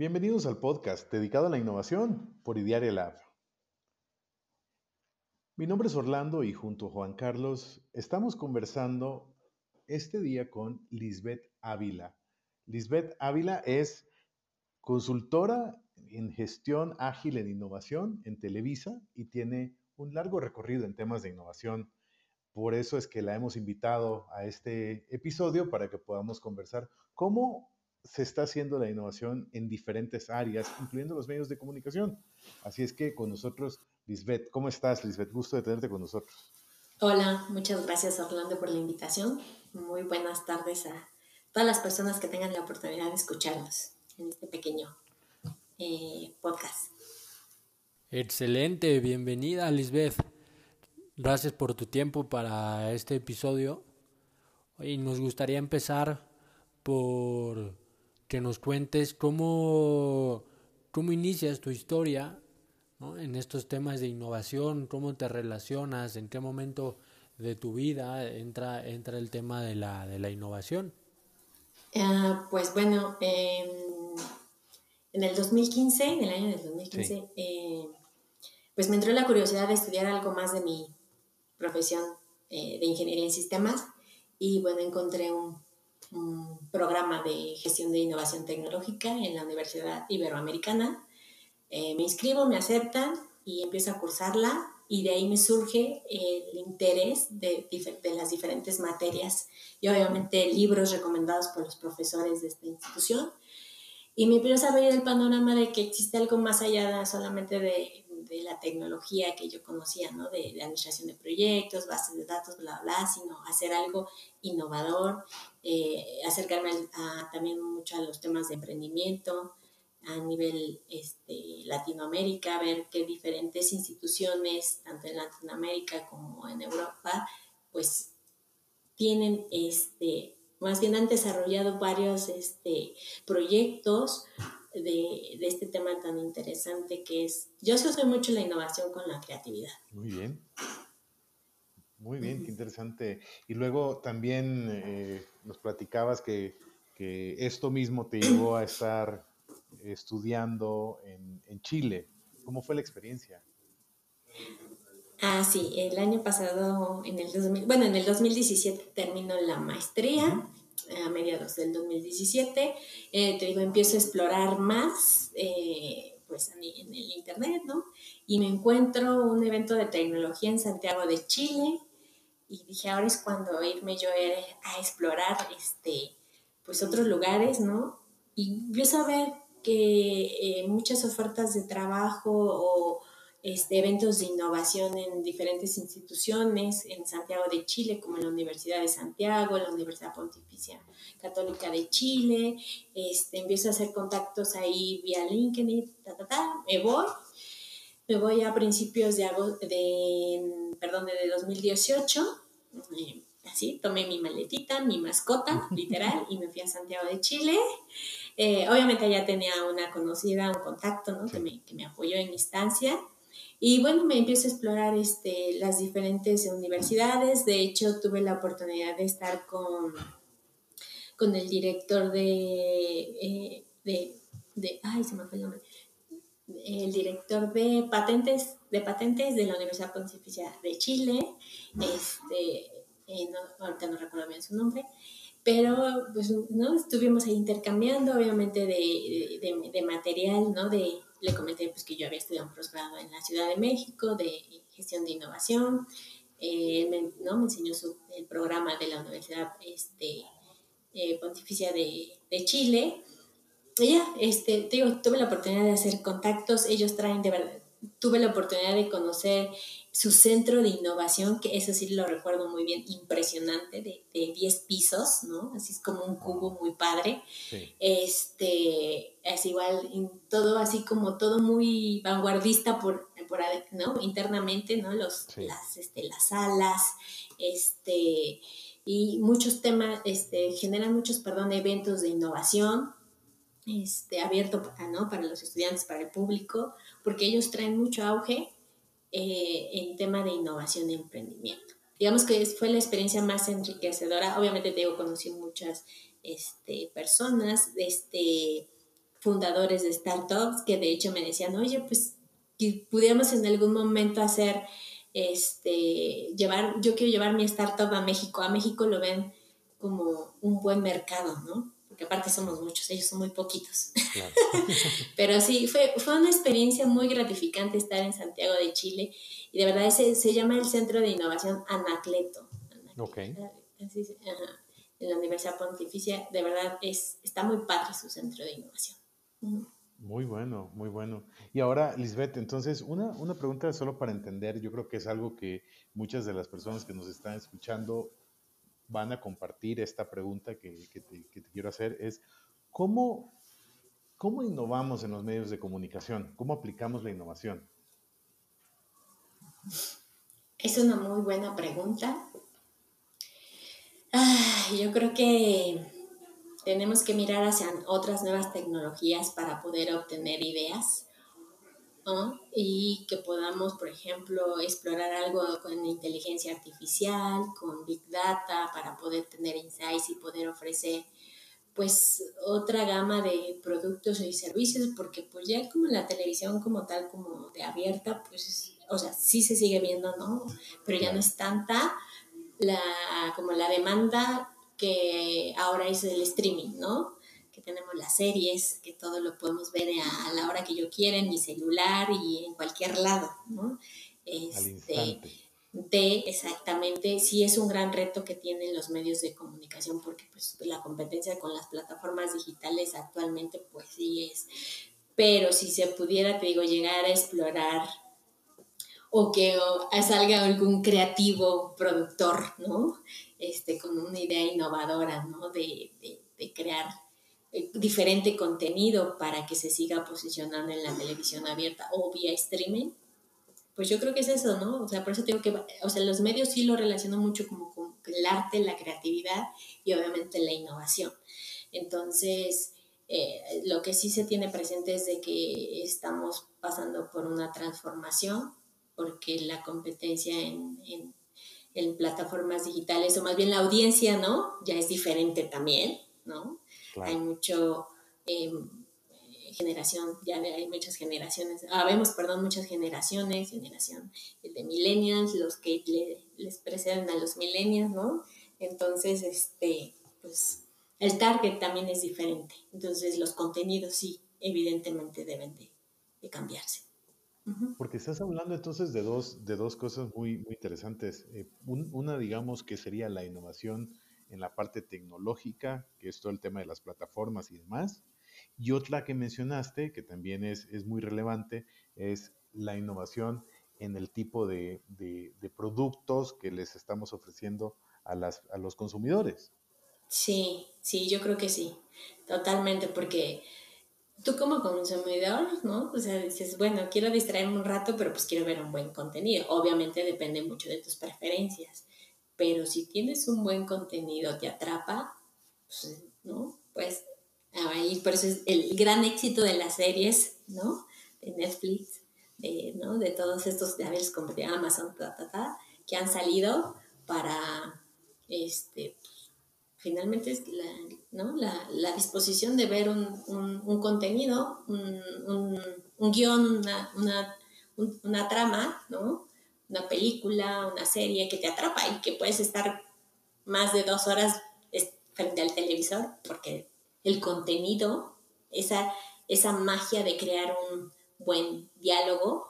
Bienvenidos al podcast dedicado a la innovación por Idiaria Lab. Mi nombre es Orlando y junto a Juan Carlos estamos conversando este día con Lisbeth Ávila. Lisbeth Ávila es consultora en gestión ágil en innovación en Televisa y tiene un largo recorrido en temas de innovación. Por eso es que la hemos invitado a este episodio para que podamos conversar cómo se está haciendo la innovación en diferentes áreas, incluyendo los medios de comunicación. Así es que con nosotros, Lisbeth, ¿cómo estás, Lisbeth? Gusto de tenerte con nosotros. Hola, muchas gracias Orlando por la invitación. Muy buenas tardes a todas las personas que tengan la oportunidad de escucharnos en este pequeño eh, podcast. Excelente, bienvenida Lisbeth. Gracias por tu tiempo para este episodio. Y nos gustaría empezar por que nos cuentes cómo, cómo inicias tu historia en estos temas de innovación, cómo te relacionas, en qué momento de tu vida entra, entra el tema de la, de la innovación. Ah, pues bueno, em, en el 2015, en el año del 2015, eh, pues me entró la curiosidad de estudiar algo más de mi profesión eh, de ingeniería en sistemas y bueno, encontré un un programa de gestión de innovación tecnológica en la Universidad Iberoamericana. Eh, me inscribo, me aceptan y empiezo a cursarla y de ahí me surge el interés de, de, las diferentes materias y obviamente libros recomendados por los profesores de esta institución. Y me empiezo a ver el panorama de que existe algo más allá solamente de de la tecnología que yo conocía, ¿no? De, administración de proyectos, bases de datos, bla, bla, sino hacer algo innovador, eh, acercarme también mucho a los temas de emprendimiento a nivel este, Latinoamérica, ver qué diferentes instituciones, tanto en Latinoamérica como en Europa, pues tienen este, más bien han desarrollado varios este, proyectos de, este tema tan interesante que es, yo soy mucho la innovación con la creatividad. Muy bien. Muy bien, qué interesante. Y luego también eh, nos platicabas que, esto mismo te llevó a estar estudiando en, en, Chile. ¿Cómo fue la experiencia? Ah, sí, el año pasado, en el 2000, bueno, en el 2017 terminó la maestría a mediados del 2017. Eh, te digo, empiezo a explorar más eh, pues en el internet, ¿no? Y me encuentro un evento de tecnología en Santiago de Chile y dije, ahora es cuando irme yo a explorar este, pues otros lugares, ¿no? Y empiezo a ver que eh, muchas ofertas de trabajo o este, eventos de innovación en diferentes instituciones, en Santiago de Chile, como en la Universidad de Santiago, la Universidad Pontificia Católica de Chile. Este, empiezo a hacer contactos ahí vía LinkedIn, ta, ta, ta, me voy. Me voy a principios de, de, perdón, de 2018. Eh, así, tomé mi maletita, mi mascota, literal, y me fui a Santiago de Chile. Eh, obviamente ya tenía una conocida, un contacto, ¿no? Que, me, que me apoyó en mi estancia. Y bueno, me empiezo a explorar este, las diferentes universidades. De hecho, tuve la oportunidad de estar con, con el director de, eh, de, de, ay, se me fue el nombre, el director de patentes, de patentes de la Universidad Pontificia de Chile. Este, eh, ahorita no recuerdo bien su nombre pero pues no estuvimos ahí intercambiando obviamente de, de, de material no de le comenté pues, que yo había estudiado un posgrado en la Ciudad de México de gestión de innovación. Eh, me, ¿no? me enseñó su, el programa de la Universidad este, eh, Pontificia de, de, Chile. Y ya, este, tuve la oportunidad de hacer contactos. Ellos traen de verdad, tuve la oportunidad de conocer su centro de innovación, que eso sí lo recuerdo muy bien, impresionante, de, de 10 pisos, ¿no? Así es como un cubo muy padre. Este, es igual, todo así como todo muy vanguardista por, por ¿no? Internamente, ¿no? Los, las, este, las salas, este, y muchos temas, este, generan muchos, perdón, eventos de innovación, este, abierto ¿no? para los estudiantes, para el público, porque ellos traen mucho auge eh, en tema de innovación y emprendimiento. Digamos que fue la experiencia más enriquecedora. Obviamente, te digo, conocí muchas este, personas, este, fundadores de startups que de hecho me decían, oye, pues que pudiéramos en algún momento hacer, este, llevar, yo quiero llevar mi startup a México. A México lo ven como un buen mercado, ¿no? Porque aparte somos muchos, ellos son muy poquitos. Pero sí, fue, fue una experiencia muy gratificante estar en Santiago de Chile y de verdad ese, se llama el Centro de Innovación Anacleto. Ok. en la Universidad Pontificia, de verdad es, está muy padre su centro de innovación. Muy bueno, muy bueno. Y ahora, Lisbeth, entonces, una, una pregunta solo para entender, yo creo que es algo que muchas de las personas que nos están escuchando van a compartir esta pregunta que, que, te, quiero hacer, es ¿cómo, ¿cómo innovamos en los medios de comunicación? ¿Cómo aplicamos la innovación? Es una muy buena pregunta. Ah, yo creo que tenemos que mirar hacia otras nuevas tecnologías para poder obtener ideas y que podamos, por ejemplo, explorar algo con inteligencia artificial, con big data, para poder tener insights y poder ofrecer pues otra gama de productos y servicios, porque pues ya como la televisión como tal, como de abierta, pues, o sea, sí se sigue viendo, ¿no? Pero ya no es tanta la, como la demanda que ahora es el streaming, ¿no? Que tenemos las series, que todo lo podemos ver a la hora que yo quiera en mi celular y en cualquier lado, ¿no? Este, de exactamente, sí es un gran reto que tienen los medios de comunicación porque pues la competencia con las plataformas digitales actualmente pues sí es, pero si se pudiera, te digo, llegar a explorar o que salga algún creativo productor, ¿no? Este, con una idea innovadora, ¿no? De, crear eh, diferente contenido para que se siga posicionando en la televisión abierta o vía streaming, pues yo creo que es eso, ¿no? O sea, por eso digo que, o sea, los medios sí lo relaciono mucho como con el arte, la creatividad y obviamente la innovación. Entonces, eh, lo que sí se tiene presente es de que estamos pasando por una transformación porque la competencia en, en, plataformas digitales, o más bien la audiencia, ¿no? Ya es diferente también, ¿no? Hay mucho... Em, generación, ya hay muchas generaciones, ah, vemos, perdón, muchas generaciones, generación de millennials, los que les preceden a los millennials, ¿no? Entonces, este, pues, el target también es diferente. Entonces, los contenidos sí, evidentemente deben de cambiarse. Porque estás hablando entonces de dos, de dos cosas muy, muy interesantes. Eh, una, digamos, que sería la innovación en la parte tecnológica, que es todo el tema de las plataformas y demás. Y otra que mencionaste, que también es, es muy relevante, es la innovación en el tipo de, de, productos que les estamos ofreciendo a, las, a los consumidores. Sí, sí, yo creo que sí, totalmente, porque tú como consumidor, ¿no? O sea, dices, bueno, quiero distraerme un rato, pero pues quiero ver un buen contenido. Obviamente depende mucho de tus preferencias, pero si tienes un buen contenido, te atrapa, pues, ¿no? Pues ahí por eso es el gran éxito de las series, ¿no? De Netflix, de, ¿no? De todos estos, de haber de Amazon, que han salido para, este, finalmente la, ¿no? la, disposición de ver un, contenido, un, un guion, una, trama, ¿no? Una película, una serie que te atrapa y que puedes estar más de dos horas frente al televisor porque el contenido, esa, esa magia de crear un buen diálogo,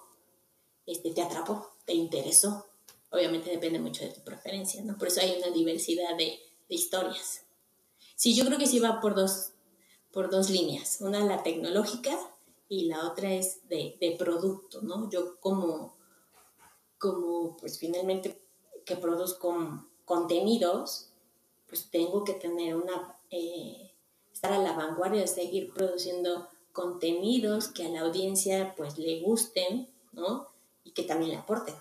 este, te atrapó, te interesó. Obviamente depende mucho de tu preferencia, ¿no? Por eso hay una diversidad de, historias. Sí, yo creo que sí va por dos, por dos líneas. Una la tecnológica y la otra es de, de producto, ¿no? Yo como, como, pues finalmente que produzco contenidos, pues tengo que tener una, eh, estar a la vanguardia de seguir produciendo contenidos que a la audiencia pues le gusten, ¿no? Y que también le aporten.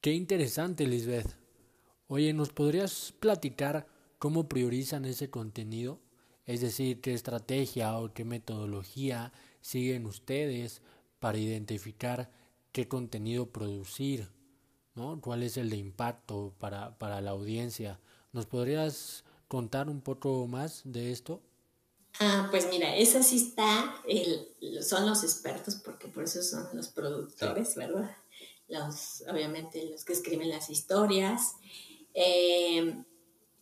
Qué interesante, Lisbeth. Oye, ¿nos podrías platicar cómo priorizan ese contenido? Es decir, qué estrategia o qué metodología siguen ustedes para identificar qué contenido producir, ¿no? ¿Cuál es el de impacto para, para la audiencia? ¿Nos podrías contar un poco más de esto? Ah, pues mira, esa sí está, son los expertos, porque por eso son los productores, ¿verdad? Los, obviamente, los que escriben las historias. Eh,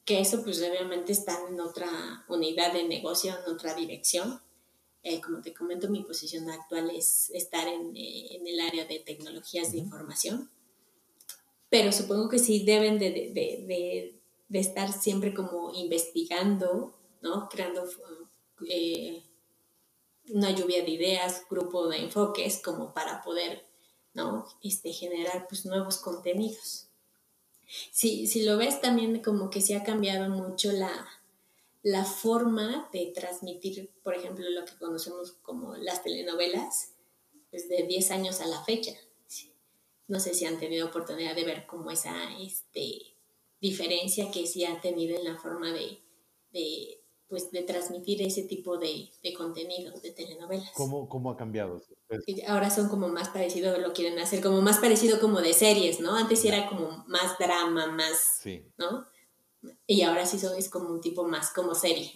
que eso pues obviamente está en otra unidad de negocio, en otra dirección. Eh, como te comento, mi posición actual es estar en, eh, en el área de tecnologías de información, pero supongo que sí deben de, de, de, de estar siempre como investigando, ¿no? Creando eh, una lluvia de ideas, grupo de enfoques, como para poder, ¿no? Este, generar pues nuevos contenidos. Si, si lo ves también como que se ha cambiado mucho la, la forma de transmitir, por ejemplo, lo que conocemos como las telenovelas, desde pues, 10 años a la fecha. No sé si han tenido oportunidad de ver como esa este, diferencia que sí ha tenido en la forma de, de pues, de transmitir ese tipo de, de contenidos de telenovelas. ¿Cómo, cómo ha cambiado? Ahora son como más parecido, lo quieren hacer como más parecido como de series, ¿no? Antes era como más drama, más, sí. ¿no? Y ahora sí es como un tipo más como serie.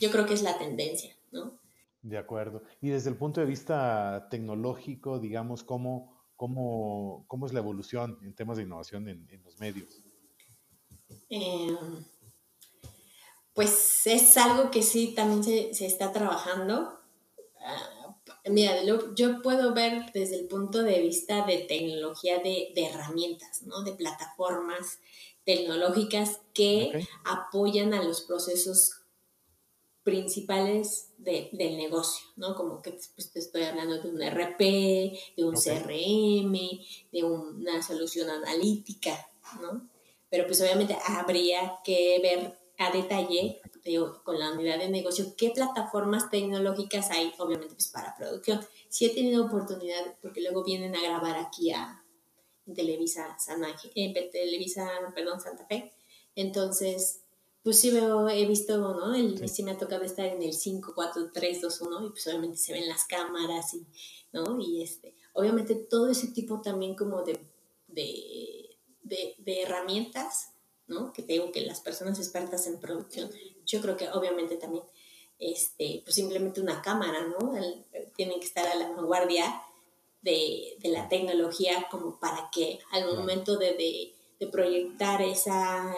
Yo creo que es la tendencia, ¿no? De acuerdo. Y desde el punto de vista tecnológico, digamos, ¿cómo, cómo, cómo es la evolución en temas de innovación en, en los medios? Eh, pues es algo que sí también se, está trabajando. Ah, mira, yo puedo ver desde el punto de vista de tecnología de, herramientas, ¿no? De plataformas tecnológicas que apoyan a los procesos principales del negocio, ¿no? Como que pues, te estoy hablando de un RP, de un CRM, de una solución analítica, ¿no? Pero pues obviamente habría que ver a detalle con la unidad de negocio qué plataformas tecnológicas hay, obviamente, pues para producción. Si he tenido oportunidad, porque luego vienen a grabar aquí a Televisa, San en Televisa, perdón, Santa Fe. Entonces, pues sí veo, he visto, ¿no? El, sí. me ha tocado estar en el 5, 4, 3, 2, 1 y pues obviamente se ven las cámaras y, ¿no? Y este, obviamente todo ese tipo también como de, de, de, de herramientas ¿no? Que tengo que las personas expertas en producción, yo creo que obviamente también, este, pues simplemente una cámara, ¿no? tienen que estar a la vanguardia de, la tecnología como para que al momento de, proyectar esa,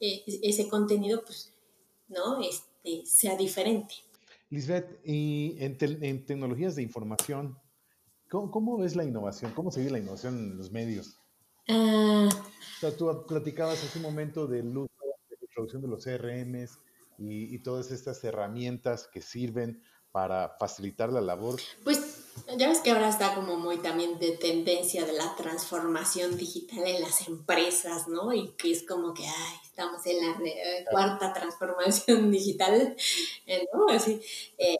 eh, ese contenido, pues, ¿no? Este, sea diferente. Lisbeth, y en, en tecnologías de información, ¿cómo, ¿cómo, ves la innovación? ¿Cómo se ve la innovación en los medios? Ah. o sea, tú platicabas hace un momento del uso de la introducción de los CRMs y, todas estas herramientas que sirven para facilitar la labor. Pues ya ves que ahora está como muy también de tendencia de la transformación digital en las empresas, ¿no? Y que es como que, ay, estamos en la cuarta transformación digital, ¿no? Así. Eh,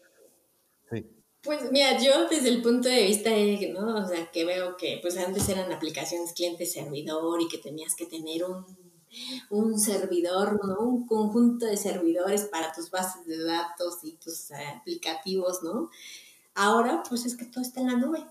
pues mira, yo desde el punto de vista, de, ¿no? O sea, que veo que pues antes eran aplicaciones cliente-servidor y que tenías que tener un, un servidor, ¿no? Un conjunto de servidores para tus bases de datos y tus eh, aplicativos, ¿no? Ahora pues es que todo está en la nube.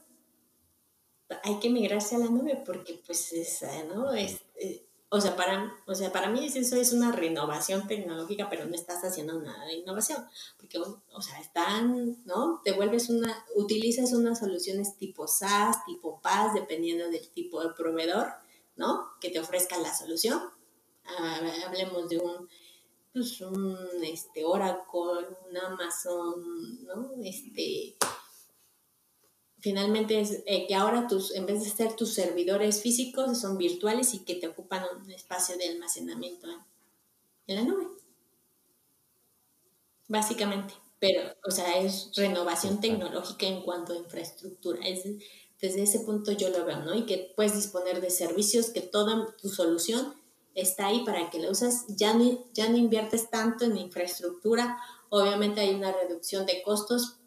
Hay que migrarse a la nube porque pues es, eh, ¿no? Es, eh, o sea, para, o sea, para mí eso es una renovación tecnológica, pero no estás haciendo nada de innovación, porque, o sea, están, ¿no? Te vuelves una, utilizas unas soluciones tipo SaaS, tipo PaaS, dependiendo del tipo de proveedor, ¿no? Que te ofrezca la solución. Ah, hablemos de un, pues, un, este, Oracle, un Amazon, ¿no? Este, finalmente es eh, que ahora tus, en vez de ser tus servidores físicos, son virtuales y que te ocupan un espacio de almacenamiento en, la nube. Básicamente. Pero, o sea, es renovación tecnológica en cuanto a infraestructura. Es, desde ese punto yo lo veo, ¿no? Y que puedes disponer de servicios, que toda tu solución está ahí para que la usas. Ya ya no inviertes tanto en infraestructura. Obviamente hay una reducción de costos,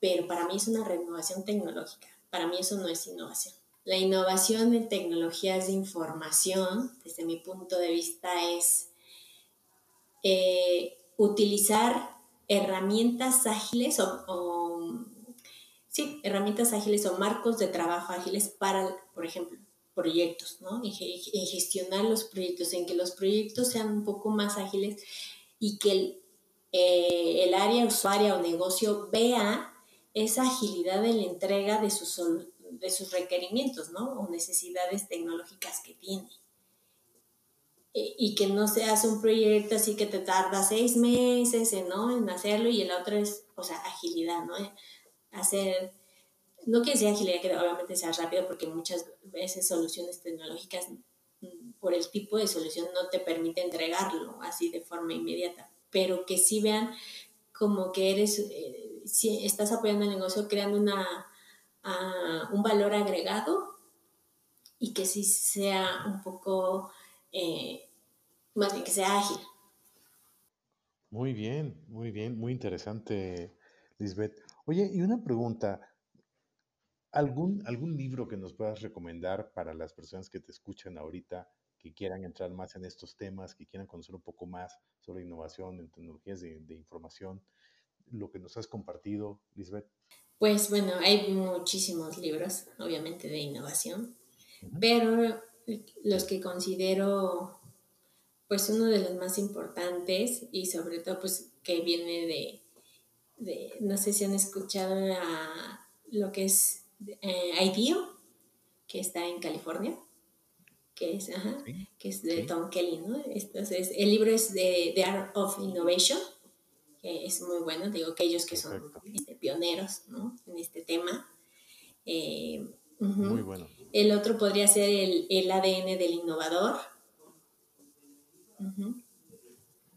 pero para mí es una renovación tecnológica. Para mí eso no es innovación. La innovación en tecnologías de información, desde mi punto de vista, es eh, utilizar herramientas ágiles o, sí, herramientas ágiles o marcos de trabajo ágiles para, por ejemplo, proyectos, ¿no? En, gestionar los proyectos, en que los proyectos sean un poco más ágiles y que eh, el área usuaria o negocio vea esa agilidad en la entrega de sus, de sus requerimientos, ¿no? O necesidades tecnológicas que tiene. Eh, y que no se hace un proyecto así que te tarda seis meses ¿no? en hacerlo y el otro es, o sea, agilidad, ¿no? Hacer, no que sea agilidad, que obviamente sea rápido, porque muchas veces soluciones tecnológicas mm, por el tipo de solución no te permite entregarlo así de forma inmediata, pero que sí vean como que eres, eh, si estás apoyando el negocio creando una, ah, un valor agregado y que sí sea un poco eh, más bien que sea ágil. Muy bien, muy bien, muy interesante, Lisbeth. Oye, y una pregunta, ¿algún, algún libro que nos puedas recomendar para las personas que te escuchan ahorita, que quieran entrar más en estos temas, que quieran conocer un poco más sobre innovación en tecnologías de, información, lo que nos has compartido, Lisbeth? Pues bueno, hay muchísimos libros, obviamente, de innovación, pero los que considero pues uno de los más importantes y sobre todo pues que viene de, no sé si han escuchado lo que es eh, IDEO, que está en California, que es, que es de Tom Kelly, ¿no? Entonces, el libro es de The Art of Innovation, que es muy bueno, digo que ellos que son este, pioneros, ¿no? En este tema. Eh, muy bueno. El otro podría ser el, ADN del innovador.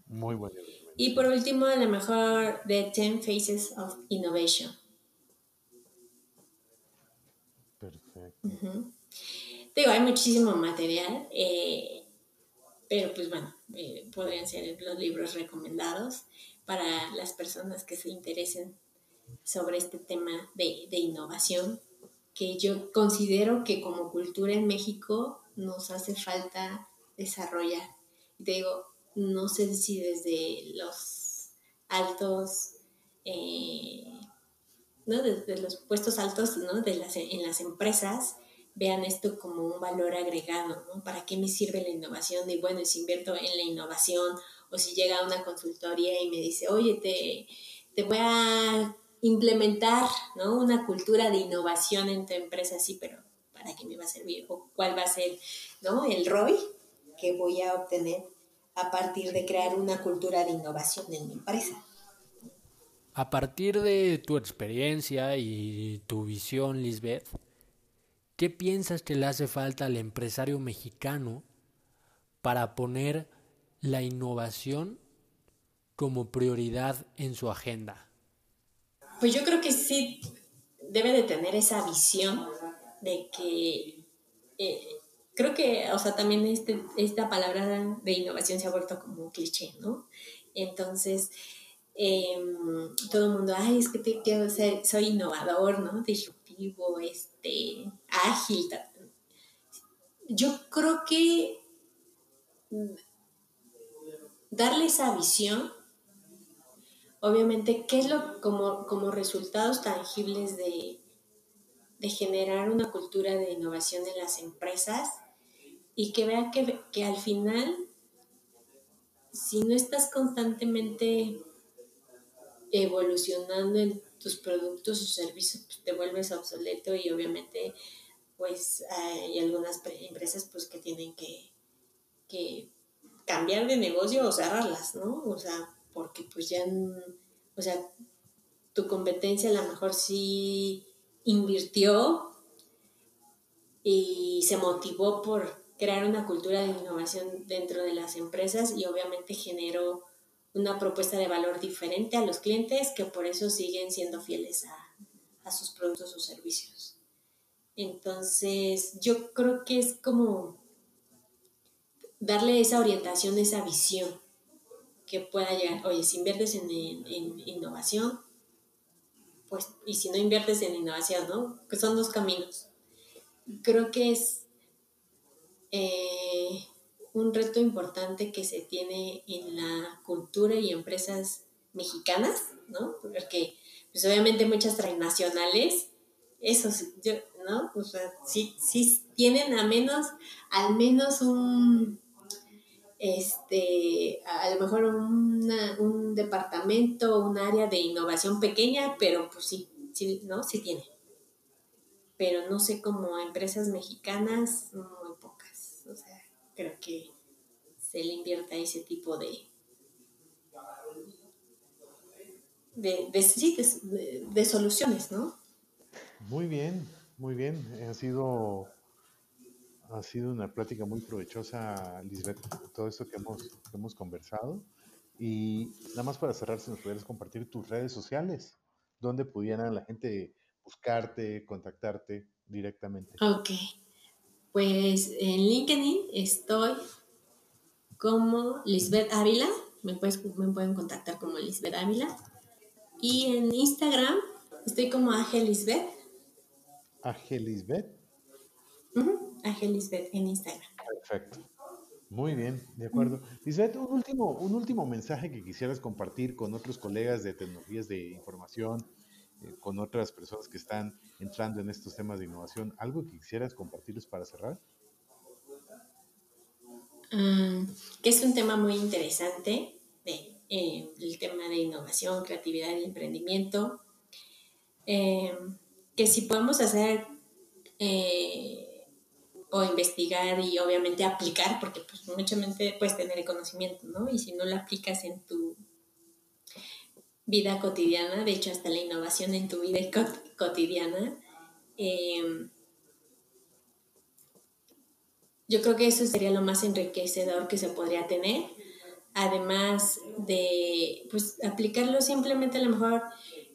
Muy bueno. Y por último, a lo mejor The Ten Faces of Innovation. Perfecto. Digo, hay muchísimo material, eh, pero pues bueno, eh, podrían ser los libros recomendados para las personas que se interesen sobre este tema de, de innovación que yo considero que como cultura en México nos hace falta desarrollar. Te digo, no sé si desde los altos, eh, ¿no? desde los puestos altos ¿no? de las, en las empresas, vean esto como un valor agregado, ¿no? ¿Para qué me sirve la innovación? Y bueno, si invierto en la innovación o si llega una consultoría y me dice, oye, te, te voy a implementar ¿no? una cultura de innovación en tu empresa, sí, pero ¿para qué me va a servir? ¿O cuál va a ser ¿no? el ROI que voy a obtener a partir de crear una cultura de innovación en mi empresa? A partir de tu experiencia y tu visión, Lisbeth, ¿qué piensas que le hace falta al empresario mexicano para poner la innovación como prioridad en su agenda? Pues yo creo que sí debe de tener esa visión de que eh, creo que, o sea, también este, esta palabra de innovación se ha vuelto como un cliché, ¿no? Entonces, em, todo el mundo, ay, es que te, quiero soy innovador, ¿no? Disruptivo, este, ágil. Yo creo que darle esa visión obviamente, ¿qué es lo como, como resultados tangibles de, generar una cultura de innovación en las empresas? Y que vea que, al final, si no estás constantemente evolucionando en tus productos o servicios, pues te vuelves obsoleto y obviamente pues hay algunas empresas pues que tienen que, que cambiar de negocio o cerrarlas, ¿no? O sea, porque pues ya, o sea, tu competencia a lo mejor sí invirtió y se motivó por crear una cultura de innovación dentro de las empresas y obviamente generó una propuesta de valor diferente a los clientes que por eso siguen siendo fieles a, a sus productos o servicios. Entonces, yo creo que es como darle esa orientación, esa visión que pueda llegar. Oye, si inviertes en, innovación, pues, y si no inviertes en innovación, ¿no? Que son dos caminos. Creo que es eh, un reto importante que se tiene en la cultura y empresas mexicanas, ¿no? Porque, pues obviamente muchas transnacionales, eso, yo, ¿no? O sea, sí, sí tienen a menos, al menos un este, a lo mejor un departamento, un área de innovación pequeña, pero pues sí, sí, ¿no? Sí tiene. Pero no sé cómo empresas mexicanas, muy pocas. O sea, creo que se le invierta ese tipo de, de, de, de, soluciones, ¿no? Muy bien, muy bien. Ha sido, ha sido una plática muy provechosa, Lisbeth, todo esto que hemos, que hemos conversado. Y nada más para cerrar, si nos pudieras compartir tus redes sociales, donde pudiera la gente buscarte, contactarte directamente. Ok, pues en LinkedIn estoy como Lisbeth Ávila, me, puedes, me pueden contactar como Lisbeth Ávila. Y en Instagram estoy como Angelisbeth. Angelisbeth. Uh Angelisbeth en Instagram. Perfecto. Muy bien, de acuerdo. Lisbeth, un último, un último mensaje que quisieras compartir con otros colegas de tecnologías de información, eh, con otras personas que están entrando en estos temas de innovación. ¿Algo que quisieras compartirles para cerrar? Mm, que es un tema muy interesante eh, el tema de innovación, creatividad y emprendimiento, eh, que si podemos hacer eh, o investigar y obviamente aplicar, porque pues muchamente puedes tener el conocimiento, ¿no? Y si no lo aplicas en tu vida cotidiana, de hecho hasta la innovación en tu vida cotidiana, yo creo que eso sería lo más enriquecedor que se podría tener además de pues, aplicarlo simplemente a lo mejor,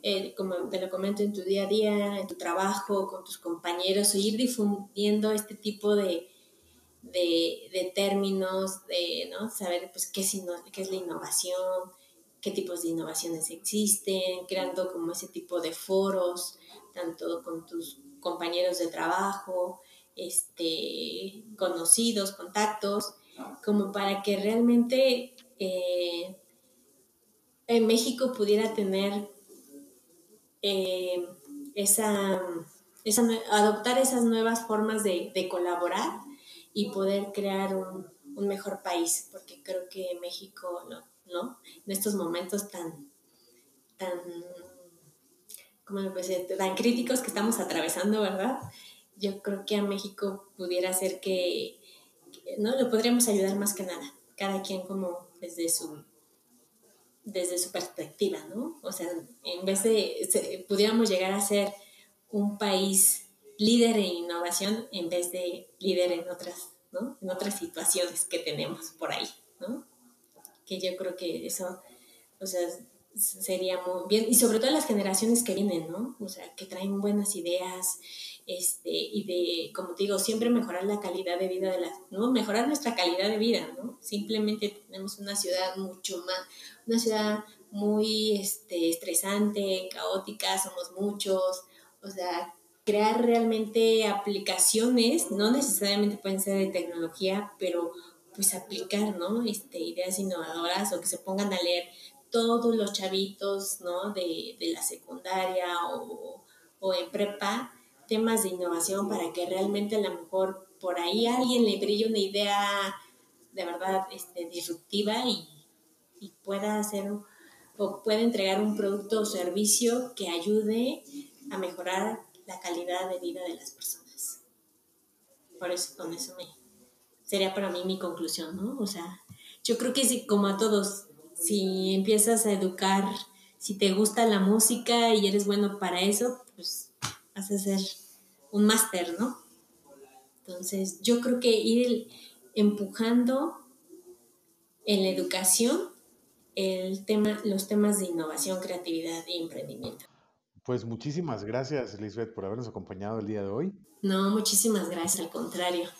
eh, como te lo comento, en tu día a día, en tu trabajo, con tus compañeros, o ir difundiendo este tipo de, de, términos, de ¿no? saber pues, qué, es qué es la innovación, qué tipos de innovaciones existen, creando como ese tipo de foros, tanto con tus compañeros de trabajo, este, conocidos, contactos, como para que realmente eh, en México pudiera tener eh, esa, adoptar esas nuevas formas de, colaborar y poder crear un, mejor país, porque creo que México, ¿no? En estos momentos tan, tan, ¿cómo tan críticos que estamos atravesando, ¿verdad? Yo creo que a México pudiera ser que, ¿no? Lo podríamos ayudar más que nada, cada quien como desde su, desde su perspectiva, ¿no? O sea, en vez de, pudiéramos llegar a ser un país líder en innovación en vez de líder en otras, ¿no? En otras situaciones que tenemos por ahí, ¿no? Que yo creo que eso, o sea, sería muy bien, y sobre todo las generaciones que vienen, ¿no? O sea, que traen buenas ideas, este, y de, como te digo, siempre mejorar la calidad de vida de las, ¿no? Mejorar nuestra calidad de vida, ¿no? Simplemente tenemos una ciudad mucho más, una ciudad muy este, estresante, caótica, somos muchos, o sea, crear realmente aplicaciones, no necesariamente pueden ser de tecnología, pero pues aplicar, ¿no? Este, ideas innovadoras o que se pongan a leer todos los chavitos, ¿no? De, de la secundaria o, o en prepa, temas de innovación para que realmente a lo mejor por ahí alguien le brille una idea de verdad este, disruptiva y, y pueda hacer o pueda entregar un producto o servicio que ayude a mejorar la calidad de vida de las personas. Por eso, con eso me, sería para mí mi conclusión, ¿no? O sea, yo creo que si, como a todos, si empiezas a educar, si te gusta la música y eres bueno para eso, pues vas a hacer un máster, ¿no? Entonces, yo creo que ir empujando en la educación el tema, los temas de innovación, creatividad y emprendimiento. Pues muchísimas gracias, Lisbeth, por habernos acompañado el día de hoy. No, muchísimas gracias, al contrario.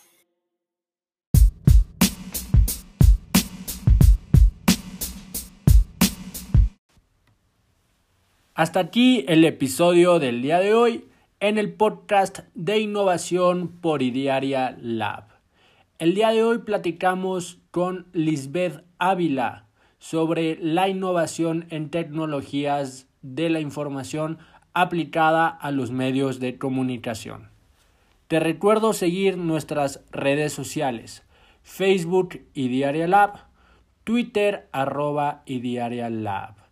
Hasta aquí el episodio del día de hoy en el podcast de innovación por Idiaria Lab. El día de hoy platicamos con Lisbeth Ávila sobre la innovación en tecnologías de la información aplicada a los medios de comunicación. Te recuerdo seguir nuestras redes sociales, Facebook y Diaria Lab, Twitter arroba y Lab.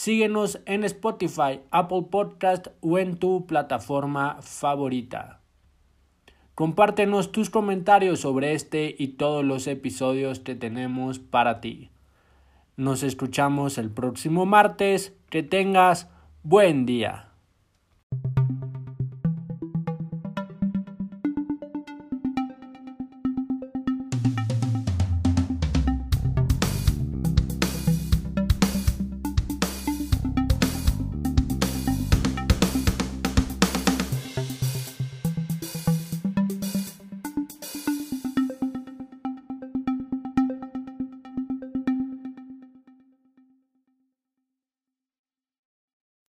Síguenos en Spotify, Apple Podcast o en tu plataforma favorita. Compártenos tus comentarios sobre este y todos los episodios que tenemos para ti. Nos escuchamos el próximo martes. Que tengas buen día.